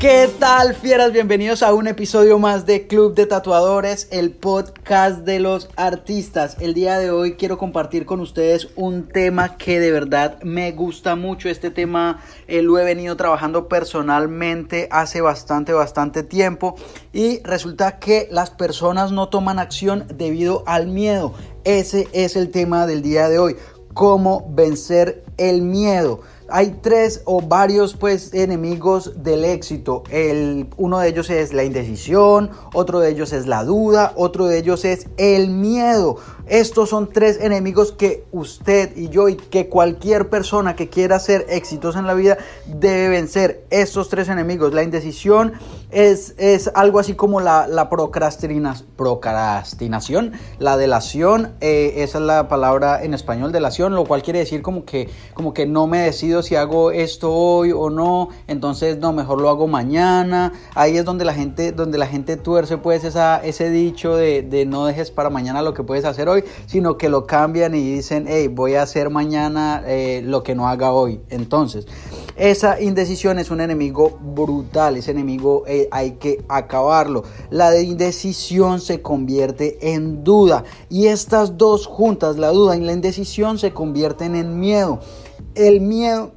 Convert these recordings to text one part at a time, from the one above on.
¿Qué tal, fieras? Bienvenidos a un episodio más de Club de Tatuadores, el podcast de los artistas. El día de hoy quiero compartir con ustedes un tema que de verdad me gusta mucho. Este tema eh, lo he venido trabajando personalmente hace bastante, bastante tiempo y resulta que las personas no toman acción debido al miedo. Ese es el tema del día de hoy. Cómo vencer el miedo hay tres o varios pues enemigos del éxito. El, uno de ellos es la indecisión, otro de ellos es la duda, otro de ellos es el miedo. Estos son tres enemigos que usted y yo y que cualquier persona que quiera ser exitosa en la vida debe vencer. Estos tres enemigos. La indecisión es, es algo así como la, la procrastinación, la delación, eh, esa es la palabra en español, delación, lo cual quiere decir como que, como que no me decido si hago esto hoy o no, entonces no, mejor lo hago mañana. Ahí es donde la gente, donde la gente tuerce pues esa, ese dicho de, de no dejes para mañana lo que puedes hacer hoy sino que lo cambian y dicen, hey, voy a hacer mañana eh, lo que no haga hoy. Entonces, esa indecisión es un enemigo brutal, ese enemigo eh, hay que acabarlo. La indecisión se convierte en duda y estas dos juntas, la duda y la indecisión, se convierten en miedo. El miedo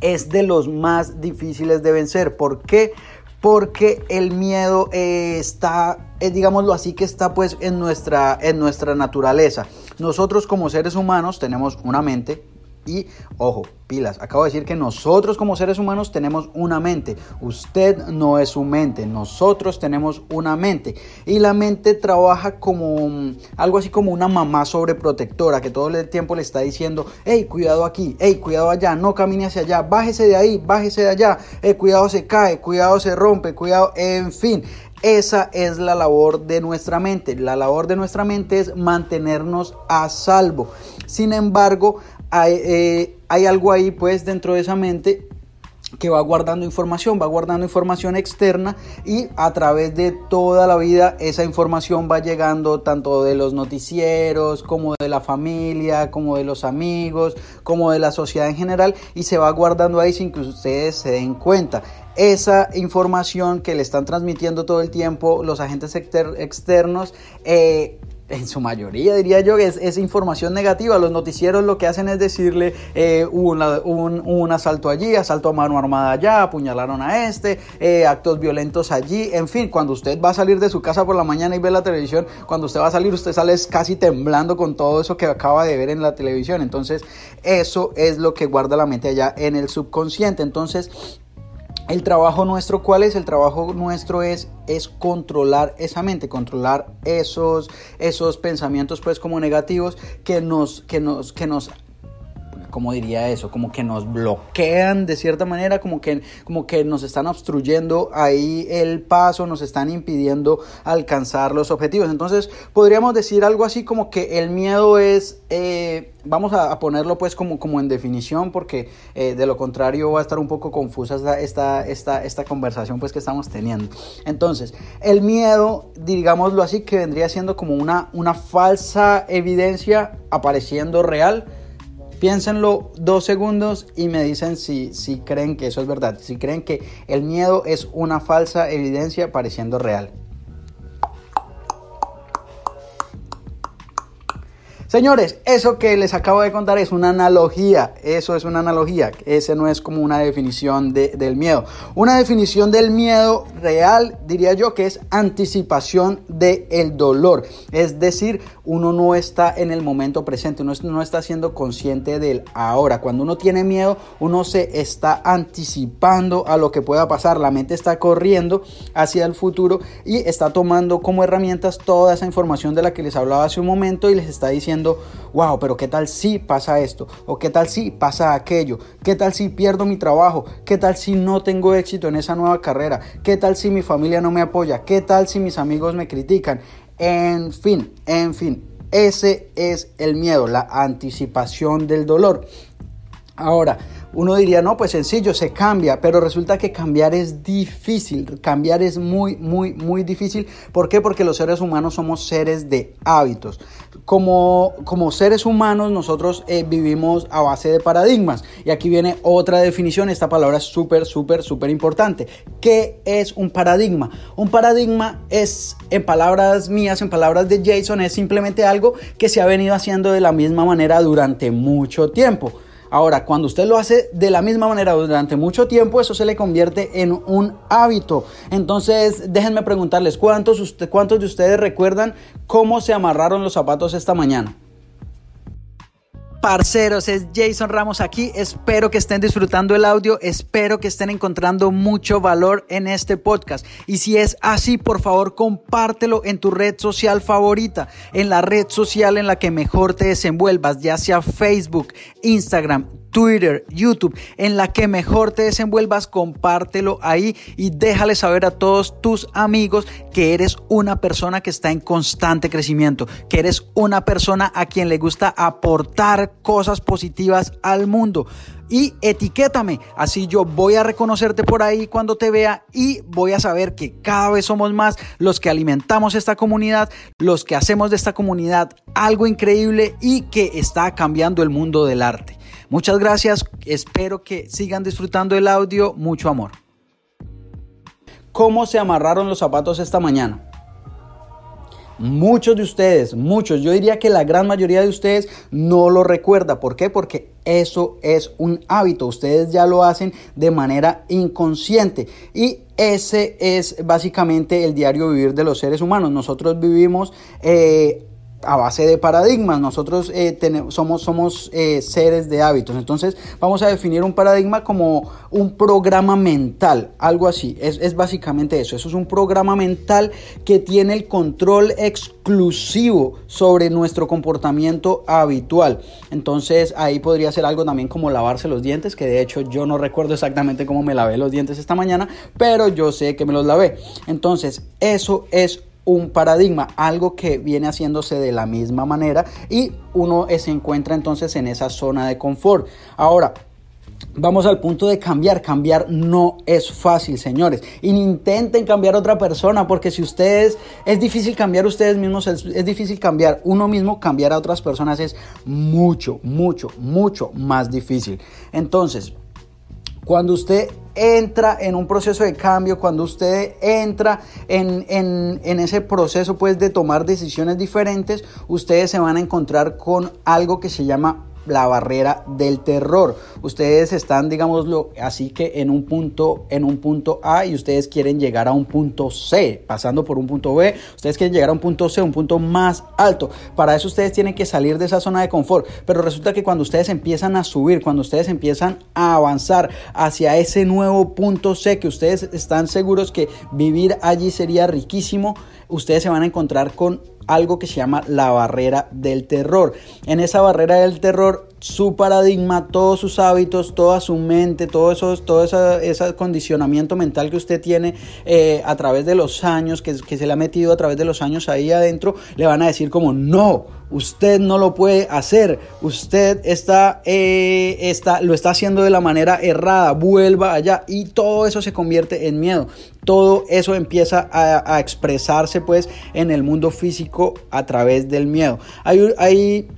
es de los más difíciles de vencer. ¿Por qué? Porque el miedo eh, está, eh, digámoslo así, que está pues en nuestra, en nuestra naturaleza. Nosotros como seres humanos tenemos una mente, y ojo, pilas, acabo de decir que nosotros como seres humanos tenemos una mente. Usted no es su mente, nosotros tenemos una mente. Y la mente trabaja como algo así como una mamá sobreprotectora que todo el tiempo le está diciendo, hey, cuidado aquí, hey, cuidado allá, no camine hacia allá, bájese de ahí, bájese de allá, hey, cuidado se cae, cuidado se rompe, cuidado, en fin. Esa es la labor de nuestra mente. La labor de nuestra mente es mantenernos a salvo. Sin embargo, eh, hay, algo ahí pues dentro de esa mente que va guardando información, va guardando información externa y a través de toda la vida esa información va llegando tanto de los noticieros como de la familia, como de los amigos, como de la sociedad en general y se va guardando ahí sin que ustedes se den cuenta. Esa información que le están transmitiendo todo el tiempo los agentes externos eh, en su mayoría diría yo, es, es, información negativa. Los noticieros lo que hacen es decirle eh, un, un, asalto allí, asalto a mano armada allá, apuñalaron a este, eh, actos violentos allí. En fin, cuando usted va a salir de su casa por la mañana y ve la televisión, cuando usted va a salir, usted sale casi temblando con todo eso que acaba de ver en la televisión. Entonces, eso es lo que guarda la mente allá en el subconsciente. Entonces, el trabajo nuestro, ¿cuál es? El trabajo nuestro es, es controlar esa mente, controlar esos, esos pensamientos pues como negativos que nos, que nos, que nos ¿cómo diría eso? Como que nos bloquean de cierta manera, como que, como que nos están obstruyendo ahí el paso, nos están impidiendo alcanzar los objetivos. Entonces, podríamos decir algo así como que el miedo es, eh, vamos a, ponerlo pues como, como en definición, porque eh, de lo contrario va a estar un poco confusa esta, esta, esta, esta conversación pues que estamos teniendo. Entonces, el miedo, digámoslo así, que vendría siendo como una, una falsa evidencia apareciendo real Piénsenlo dos segundos y me dicen si, si creen que eso es verdad, si creen que el miedo es una falsa evidencia pareciendo real. Señores, eso que les acabo de contar es una analogía, eso es una analogía, ese no es como una definición del miedo. Una definición del miedo real diría yo que es anticipación del dolor, es decir, uno no está en el momento presente, uno no está siendo consciente del ahora. Cuando uno tiene miedo, uno se está anticipando a lo que pueda pasar, la mente está corriendo hacia el futuro y está tomando como herramientas toda esa información de la que les hablaba hace un momento y les está diciendo wow, pero ¿qué tal si pasa esto? ¿O qué tal si pasa aquello? ¿Qué tal si pierdo mi trabajo? ¿Qué tal si no tengo éxito en esa nueva carrera? ¿Qué tal si mi familia no me apoya? ¿Qué tal si mis amigos me critican? En fin, en fin, ese es el miedo, la anticipación del dolor. Ahora, Uno diría, no, pues sencillo, se cambia, pero resulta que cambiar es difícil, cambiar es muy, muy, muy difícil. ¿Por qué? Porque los seres humanos somos seres de hábitos. Como, como seres humanos nosotros eh, vivimos a base de paradigmas. Y aquí viene otra definición, esta palabra es súper, súper, súper importante. ¿Qué es un paradigma? Un paradigma es, en palabras mías, en palabras de Jason, es simplemente algo que se ha venido haciendo de la misma manera durante mucho tiempo. Ahora, cuando usted lo hace de la misma manera durante mucho tiempo, eso se le convierte en un hábito. Entonces, déjenme preguntarles, ¿cuántos, cuántos de ustedes recuerdan cómo se amarraron los zapatos esta mañana? Parceros, es Jason Ramos aquí. Espero que estén disfrutando el audio, espero que estén encontrando mucho valor en este podcast. Y si es así, por favor, compártelo en tu red social favorita, en la red social en la que mejor te desenvuelvas, ya sea Facebook, Instagram, Twitter, YouTube, en la que mejor te desenvuelvas, compártelo ahí y déjale saber a todos tus amigos que eres una persona que está en constante crecimiento, que eres una persona a quien le gusta aportar cosas positivas al mundo y etiquétame. Así yo voy a reconocerte por ahí cuando te vea y voy a saber que cada vez somos más los que alimentamos esta comunidad, los que hacemos de esta comunidad algo increíble y que está cambiando el mundo del arte. Muchas gracias, espero que sigan disfrutando el audio, mucho amor. ¿Cómo se amarraron los zapatos esta mañana? Muchos de ustedes, muchos, yo diría que la gran mayoría de ustedes no lo recuerda. ¿Por qué? Porque eso es un hábito. Ustedes ya lo hacen de manera inconsciente. Y ese es básicamente el diario vivir de los seres humanos. Nosotros vivimos eh, a base de paradigmas. Nosotros eh, tenemos, somos, somos eh, seres de hábitos. Entonces vamos a definir un paradigma como un programa mental, algo así. Es, es, básicamente eso. Eso es un programa mental que tiene el control exclusivo sobre nuestro comportamiento habitual. Entonces ahí podría ser algo también como lavarse los dientes, que de hecho yo no recuerdo exactamente cómo me lavé los dientes esta mañana, pero yo sé que me los lavé. Entonces eso es un paradigma, algo que viene haciéndose de la misma manera y uno se encuentra entonces en esa zona de confort. Ahora, Vamos al punto de cambiar. Cambiar no es fácil, señores. Intenten cambiar a otra persona, porque si ustedes, es difícil cambiar ustedes mismos, es, es, difícil cambiar uno mismo, cambiar a otras personas es mucho, mucho, mucho más difícil. Entonces, cuando usted entra en un proceso de cambio, cuando usted entra en, en, ese proceso pues de tomar decisiones diferentes, ustedes se van a encontrar con algo que se llama la barrera del terror. Ustedes están, digámoslo, así que en un punto, en un punto A y ustedes quieren llegar a un punto C, pasando por un punto B, ustedes quieren llegar a un punto C, un punto más alto. Para eso ustedes tienen que salir de esa zona de confort. Pero resulta que cuando ustedes empiezan a subir, cuando ustedes empiezan a avanzar hacia ese nuevo punto C, que ustedes están seguros que vivir allí sería riquísimo, ustedes se van a encontrar con algo que se llama la barrera del terror. En esa barrera del terror, su paradigma, todos sus hábitos, toda su mente, todo, eso, todo ese condicionamiento mental que usted tiene eh, a través de los años, que, que se le ha metido a través de los años ahí adentro, le van a decir como no, usted no lo puede hacer, usted está, eh, está, lo está haciendo de la manera errada, vuelva allá y todo eso se convierte en miedo. Todo eso empieza a, a expresarse pues en el mundo físico a través del miedo. Hay, hay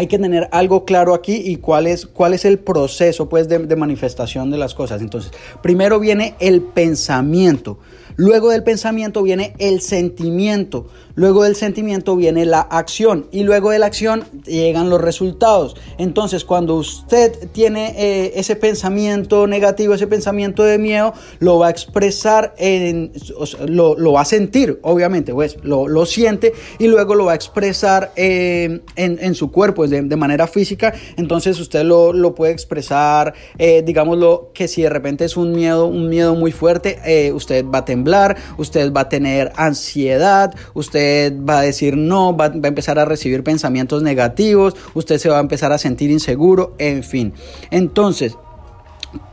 hay que tener algo claro aquí y cuál es, cuál es el proceso pues, de, de, manifestación de las cosas. Entonces, primero viene el pensamiento, luego del pensamiento viene el sentimiento, Luego del sentimiento viene la acción y luego de la acción llegan los resultados. Entonces, cuando usted tiene eh, ese pensamiento negativo, ese pensamiento de miedo, lo va a expresar, en, lo, va a sentir, obviamente, pues lo, siente y luego lo va a expresar eh, en, su cuerpo de, de, manera física. Entonces, usted lo, puede expresar, eh, digámoslo, que si de repente es un miedo, un miedo muy fuerte, eh, usted va a usted va a tener ansiedad, usted va a decir no, va, va, a empezar a recibir pensamientos negativos, usted se va a empezar a sentir inseguro, en fin. Entonces,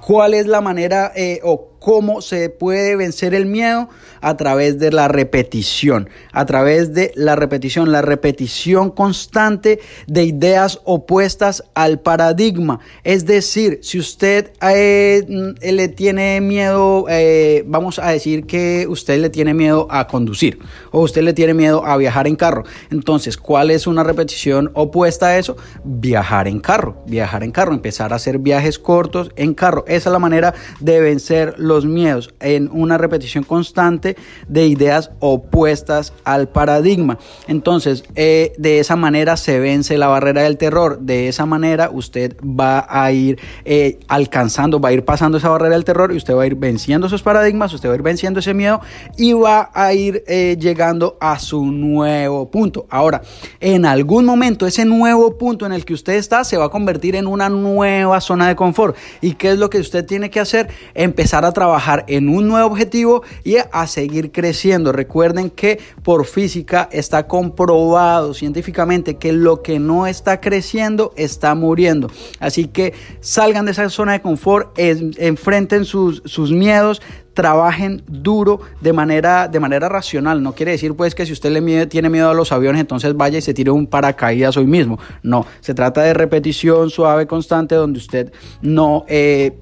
¿cuál es la manera eh, o cómo se puede vencer el miedo a través de la repetición, a través de la repetición, la repetición constante de ideas opuestas al paradigma. Es decir, si usted eh, le tiene miedo, eh, vamos a decir que usted le tiene miedo a conducir o usted le tiene miedo a viajar en carro. Entonces, ¿cuál es una repetición opuesta a eso? Viajar en carro, viajar en carro, empezar a hacer viajes cortos en carro. Esa es la manera de vencer los miedos en una repetición constante de ideas opuestas al paradigma. Entonces, eh, de esa manera se vence la barrera del terror. De esa manera usted va a ir eh, alcanzando, va a ir pasando esa barrera del terror y usted va a ir venciendo esos paradigmas, usted va a ir venciendo ese miedo y va a ir eh, llegando a su nuevo punto. Ahora, en algún momento ese nuevo punto en el que usted está se va a convertir en una nueva zona de confort. ¿Y qué es lo que usted tiene que hacer? Empezar a trabajar en un nuevo objetivo y a seguir creciendo. Recuerden que por física está comprobado científicamente que lo que no está creciendo está muriendo. Así que salgan de esa zona de confort, enfrenten sus, sus miedos, trabajen duro de manera, de manera racional. No quiere decir pues que si usted le tiene miedo a los aviones, entonces vaya y se tire un paracaídas hoy mismo. No, se trata de repetición suave, constante, donde usted no... Eh,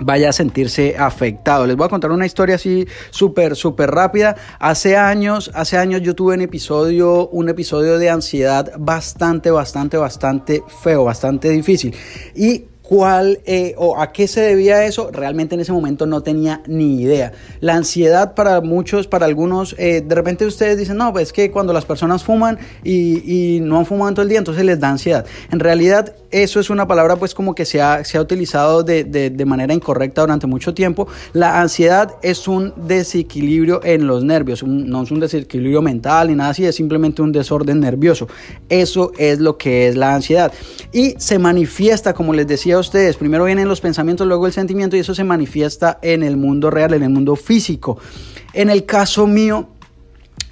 vaya a sentirse afectado. Les voy a contar una historia así súper, súper rápida. Hace años, hace años yo tuve un episodio, un episodio de ansiedad bastante, bastante, bastante feo, bastante difícil. Y cuál eh, o a qué se debía eso, realmente en ese momento no tenía ni idea. La ansiedad para muchos, para algunos, eh, de repente ustedes dicen, no, pues es que cuando las personas fuman y, no han fumado todo el día, entonces les da ansiedad. En realidad, eso es una palabra pues como que se ha, se ha utilizado de, de, manera incorrecta durante mucho tiempo. La ansiedad es un desequilibrio en los nervios, no es un desequilibrio mental ni nada así, es simplemente un desorden nervioso. Eso es lo que es la ansiedad. Y se manifiesta, como les decía ustedes, primero vienen los pensamientos, luego el sentimiento y eso se manifiesta en el mundo real, en el mundo físico. En el caso mío,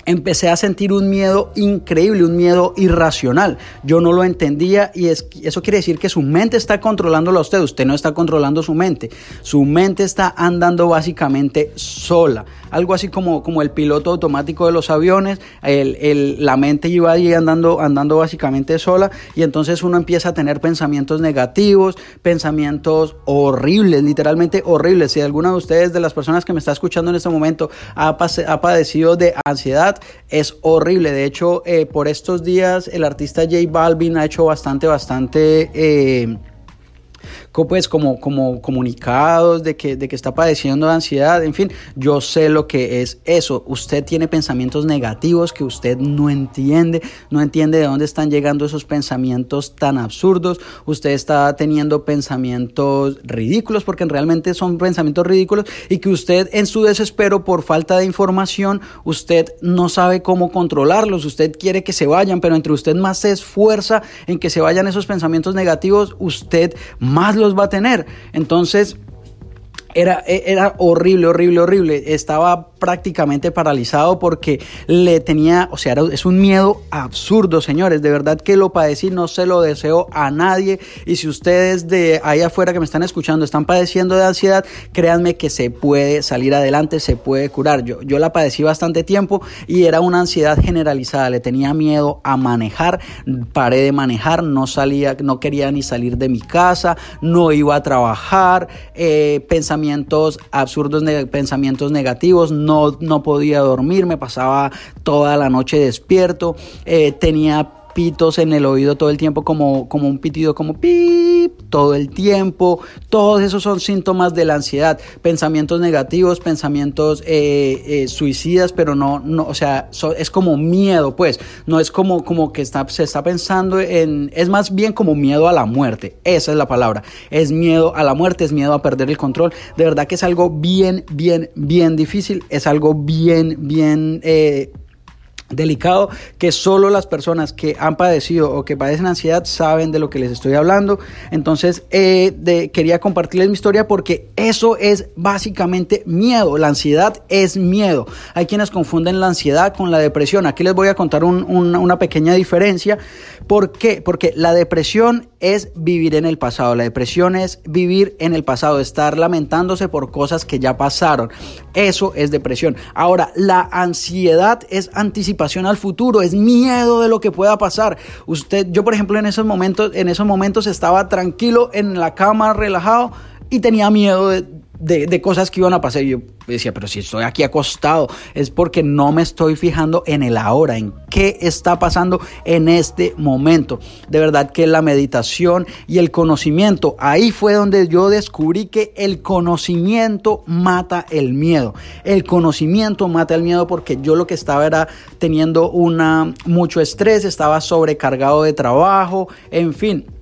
empecé a sentir un miedo increíble, un miedo irracional. Yo no lo entendía y es, eso quiere decir que su mente está controlándolo a usted, usted no está controlando su mente. Su mente está andando básicamente sola. Algo así como, como el piloto automático de los aviones, la mente iba ahí andando, andando básicamente sola y entonces uno empieza a tener pensamientos negativos, pensamientos horribles, literalmente horribles. Si alguna de ustedes, de las personas que me está escuchando en este momento, ha, ha padecido de ansiedad, es horrible. De hecho, eh, por estos días el artista J Balvin ha hecho bastante, bastante... Eh, pues como, como comunicados de que, de que está padeciendo de ansiedad, en fin, yo sé lo que es eso. Usted tiene pensamientos negativos que usted no entiende, no entiende de dónde están llegando esos pensamientos tan absurdos. Usted está teniendo pensamientos ridículos porque realmente son pensamientos ridículos y que usted en su desespero por falta de información, usted no sabe cómo controlarlos. Usted quiere que se vayan, pero entre usted más se esfuerza en que se vayan esos pensamientos negativos, usted más los va a tener. Entonces, era, era horrible, horrible, horrible. Estaba prácticamente paralizado porque le tenía, o sea, es un miedo absurdo, señores. De verdad que lo padecí, no se lo deseo a nadie. Y si ustedes de ahí afuera que me están escuchando están padeciendo de ansiedad, créanme que se puede salir adelante, se puede curar. Yo, yo la padecí bastante tiempo y era una ansiedad generalizada. Le tenía miedo a manejar, paré de manejar, no salía, no quería ni salir de mi casa, no iba a trabajar, eh, absurdos, pensamientos negativos. No, podía dormir, me pasaba toda la noche despierto, eh, tenía pitos en el oído todo el tiempo como, como un pitido como pip todo el tiempo. Todos esos son síntomas de la ansiedad. Pensamientos negativos, pensamientos eh, eh, suicidas, pero no, no, o sea, es como miedo, pues. No es como, como que está, se está pensando en, es más bien como miedo a la muerte. Esa es la palabra. Es miedo a la muerte, es miedo a perder el control. De verdad que es algo bien, bien, bien difícil. Es algo bien, bien... Eh, delicado que solo las personas que han padecido o que padecen ansiedad saben de lo que les estoy hablando. Entonces, eh, quería compartirles mi historia porque eso es básicamente miedo. La ansiedad es miedo. Hay quienes confunden la ansiedad con la depresión. Aquí les voy a contar una pequeña diferencia. ¿Por qué? Porque la depresión es vivir en el pasado. La depresión es vivir en el pasado, estar lamentándose por cosas que ya pasaron. Eso es depresión. Ahora, la ansiedad es anticipación al futuro, es miedo de lo que pueda pasar. Usted, yo por ejemplo en esos momentos, en esos momentos estaba tranquilo en la cama, relajado y tenía miedo de, de, cosas que iban a pasar. Y yo decía, pero si estoy aquí acostado, es porque no me estoy fijando en el ahora, en qué está pasando en este momento. De verdad que la meditación y el conocimiento, ahí fue donde yo descubrí que el conocimiento mata el miedo. El conocimiento mata el miedo porque yo lo que estaba era teniendo una mucho estrés, estaba sobrecargado de trabajo, en fin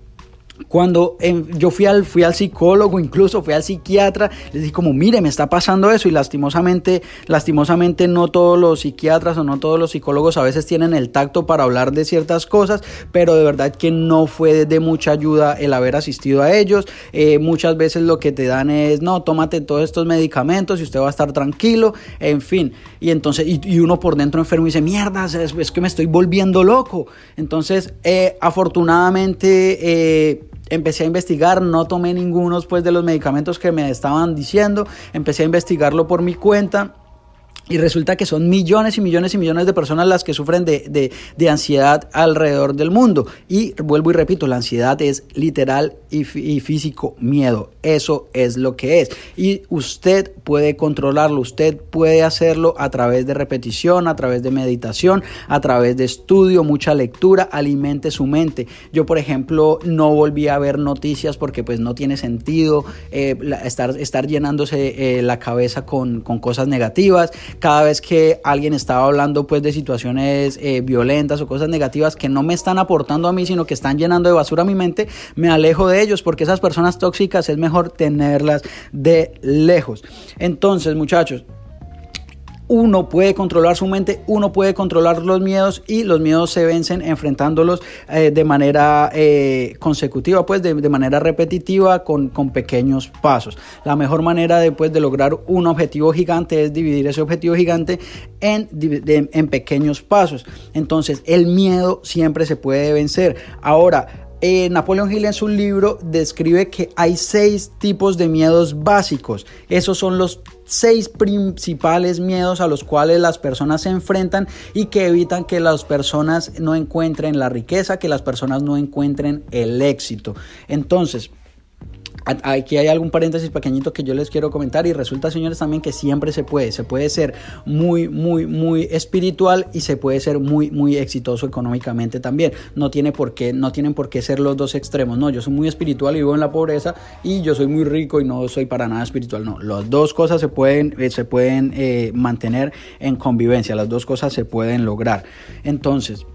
cuando yo fui al, fui al psicólogo, incluso fui al psiquiatra, les dije como, mire, me está pasando eso y lastimosamente, lastimosamente no todos los psiquiatras o no todos los psicólogos a veces tienen el tacto para hablar de ciertas cosas, pero de verdad que no fue de mucha ayuda el haber asistido a ellos. Eh, muchas veces lo que te dan es, no, tómate todos estos medicamentos y usted va a estar tranquilo, en fin. Y entonces, y, uno por dentro enfermo y dice, mierda, es, que me estoy volviendo loco. Entonces, eh, afortunadamente, eh, empecé a investigar, no tomé ninguno pues, de los medicamentos que me estaban diciendo, empecé a investigarlo por mi cuenta y resulta que son millones y millones y millones de personas las que sufren de, ansiedad alrededor del mundo. Y vuelvo y repito, la ansiedad es literal y, y, físico miedo. Eso es lo que es. Y usted puede controlarlo, usted puede hacerlo a través de repetición, a través de meditación, a través de estudio, mucha lectura, alimente su mente. Yo, por ejemplo, no volví a ver noticias porque pues no tiene sentido eh, estar, estar llenándose eh, la cabeza con, con cosas negativas cada vez que alguien estaba hablando pues de situaciones eh, violentas o cosas negativas que no me están aportando a mí, sino que están llenando de basura mi mente, me alejo de ellos porque esas personas tóxicas es mejor tenerlas de lejos. Entonces, muchachos, uno puede controlar su mente, uno puede controlar los miedos y los miedos se vencen enfrentándolos eh, de manera eh, consecutiva, pues de, manera repetitiva con, con, pequeños pasos. La mejor manera de, de lograr un objetivo gigante es dividir ese objetivo gigante en, en pequeños pasos. Entonces el miedo siempre se puede vencer. Ahora, eh, Napoleón Hill en su libro describe que hay seis tipos de miedos básicos. Esos son los seis principales miedos a los cuales las personas se enfrentan y que evitan que las personas no encuentren la riqueza, que las personas no encuentren el éxito. Entonces, Aquí hay algún paréntesis pequeñito que yo les quiero comentar y resulta, señores, también que siempre se puede. Se puede ser muy, muy, muy espiritual y se puede ser muy, muy exitoso económicamente también. No, tiene por qué, no tienen por qué ser los dos extremos. No, yo soy muy espiritual y vivo en la pobreza y yo soy muy rico y no soy para nada espiritual. No, las dos cosas se pueden, eh, se pueden eh, mantener en convivencia. Las dos cosas se pueden lograr. Entonces,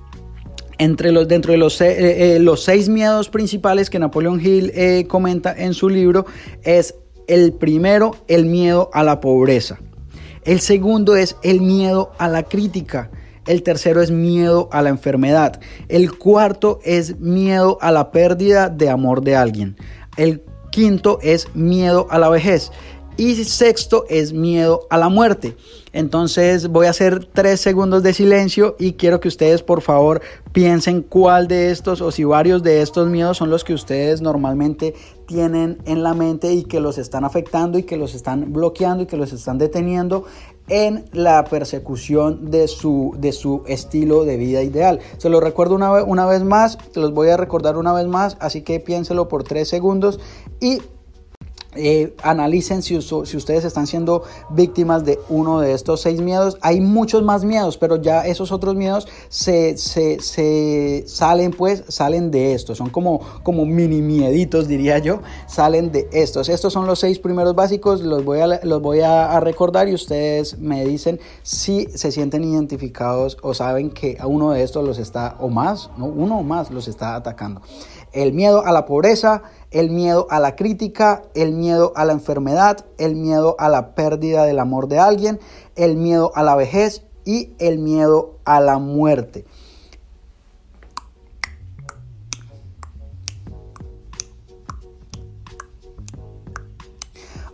entre los, dentro de los, eh, eh, los seis miedos principales que Napoleón Hill eh, comenta en su libro es el primero, el miedo a la pobreza. El segundo es el miedo a la crítica. El tercero es miedo a la enfermedad. El cuarto es miedo a la pérdida de amor de alguien. El quinto es miedo a la vejez. Y sexto es miedo a la muerte. Entonces voy a hacer tres segundos de silencio y quiero que ustedes por favor piensen cuál de estos o si varios de estos miedos son los que ustedes normalmente tienen en la mente y que los están afectando y que los están bloqueando y que los están deteniendo en la persecución de su, de su estilo de vida ideal. Se lo recuerdo una, una vez más, se los voy a recordar una vez más, así que piénselo por tres segundos y eh, analicen si, ustedes están siendo víctimas de uno de estos seis miedos. Hay muchos más miedos, pero ya esos otros miedos se, salen, pues, salen de estos. Son como, mini mieditos, diría yo. Salen de estos. Estos son los seis primeros básicos. Los voy a, recordar y ustedes me dicen si se sienten identificados o saben que a uno de estos los está, o más, ¿no? uno o más los está atacando. El miedo a la pobreza, el miedo a la crítica, el miedo a la enfermedad, el miedo a la pérdida del amor de alguien, el miedo a la vejez y el miedo a la muerte.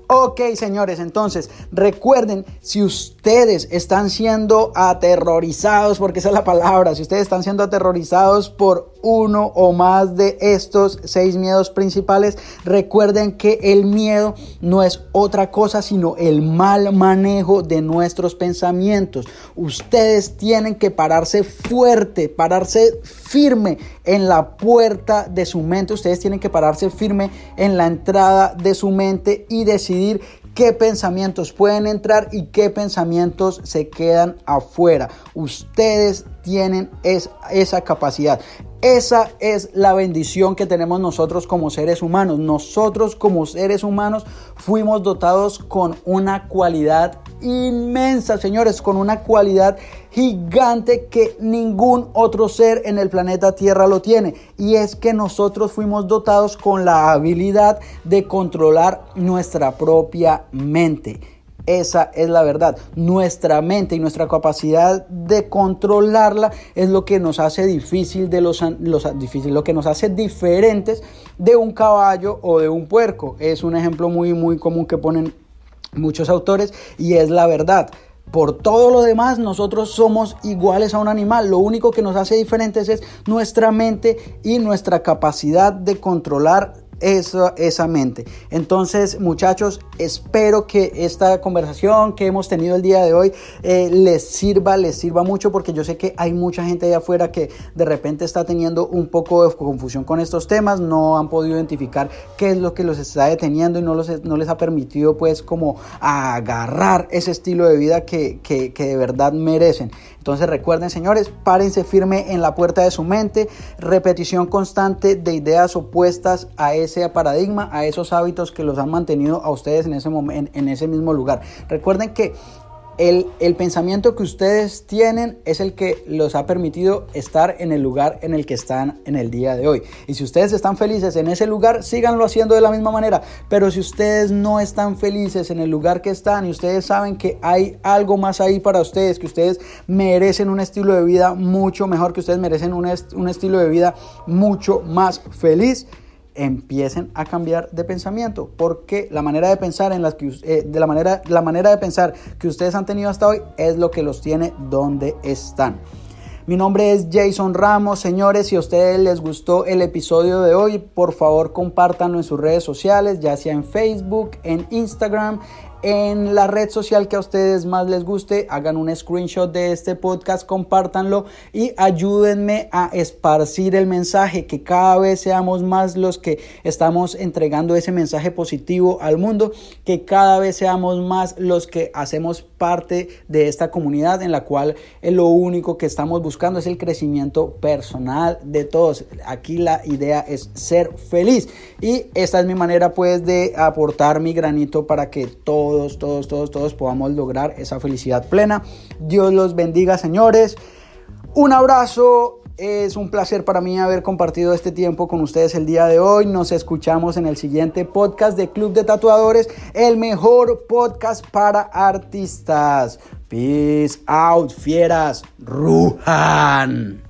Ok, señores, entonces recuerden, si ustedes están siendo aterrorizados, porque esa es la palabra, si ustedes están siendo aterrorizados por uno o más de estos seis miedos principales, recuerden que el miedo no es otra cosa sino el mal manejo de nuestros pensamientos. Ustedes tienen que pararse fuerte, pararse firme en la puerta de su mente. Ustedes tienen que pararse firme en la entrada de su mente y decidir qué pensamientos pueden entrar y qué pensamientos se quedan afuera. Ustedes tienen esa capacidad. Esa es la bendición que tenemos nosotros como seres humanos. Nosotros como seres humanos fuimos dotados con una cualidad inmensa, señores, con una cualidad gigante que ningún otro ser en el planeta Tierra lo tiene. Y es que nosotros fuimos dotados con la habilidad de controlar nuestra propia mente. Esa es la verdad. Nuestra mente y nuestra capacidad de controlarla es lo que nos hace difícil de los, los lo que nos hace diferentes de un caballo o de un puerco. Es un ejemplo muy muy común que ponen muchos autores y es la verdad. Por todo lo demás, nosotros somos iguales a un animal. Lo único que nos hace diferentes es nuestra mente y nuestra capacidad de controlar esa, esa mente. Entonces, muchachos, espero que esta conversación que hemos tenido el día de hoy eh, les sirva, les sirva mucho, porque yo sé que hay mucha gente allá afuera que de repente está teniendo un poco de confusión con estos temas, no han podido identificar qué es lo que los está deteniendo y no, los, no les ha permitido pues como agarrar ese estilo de vida que, que, que de verdad merecen. Entonces recuerden, señores, párense firme en la puerta de su mente, repetición constante de ideas opuestas a paradigma, a esos hábitos que los han mantenido a ustedes en ese, momento, en ese mismo lugar. Recuerden que el, pensamiento que ustedes tienen es el que los ha permitido estar en el lugar en el que están en el día de hoy. Y si ustedes están felices en ese lugar, síganlo haciendo de la misma manera. Pero si ustedes no están felices en el lugar que están y ustedes saben que hay algo más ahí para ustedes, que ustedes merecen un estilo de vida mucho mejor, que ustedes merecen un, un estilo de vida mucho más feliz, empiecen a cambiar de pensamiento, porque la manera de pensar en las que eh, de la manera la manera de pensar que ustedes han tenido hasta hoy es lo que los tiene donde están. Mi nombre es Jason Ramos, señores, si a ustedes les gustó el episodio de hoy, por favor compártanlo en sus redes sociales, ya sea en Facebook, en Instagram, en la red social que a ustedes más les guste, hagan un screenshot de este podcast, compártanlo y ayúdenme a esparcir el mensaje, que cada vez seamos más los que estamos entregando ese mensaje positivo al mundo, que cada vez seamos más los que hacemos parte de esta comunidad en la cual lo único que estamos buscando es el crecimiento personal de todos. Aquí la idea es ser feliz y esta es mi manera pues de aportar mi granito para que todos todos, todos, todos, todos podamos lograr esa felicidad plena. Dios los bendiga, señores. Un abrazo. Es un placer para mí haber compartido este tiempo con ustedes el día de hoy. Nos escuchamos en el siguiente podcast de Club de Tatuadores, el mejor podcast para artistas. Peace out, fieras. Ruhan.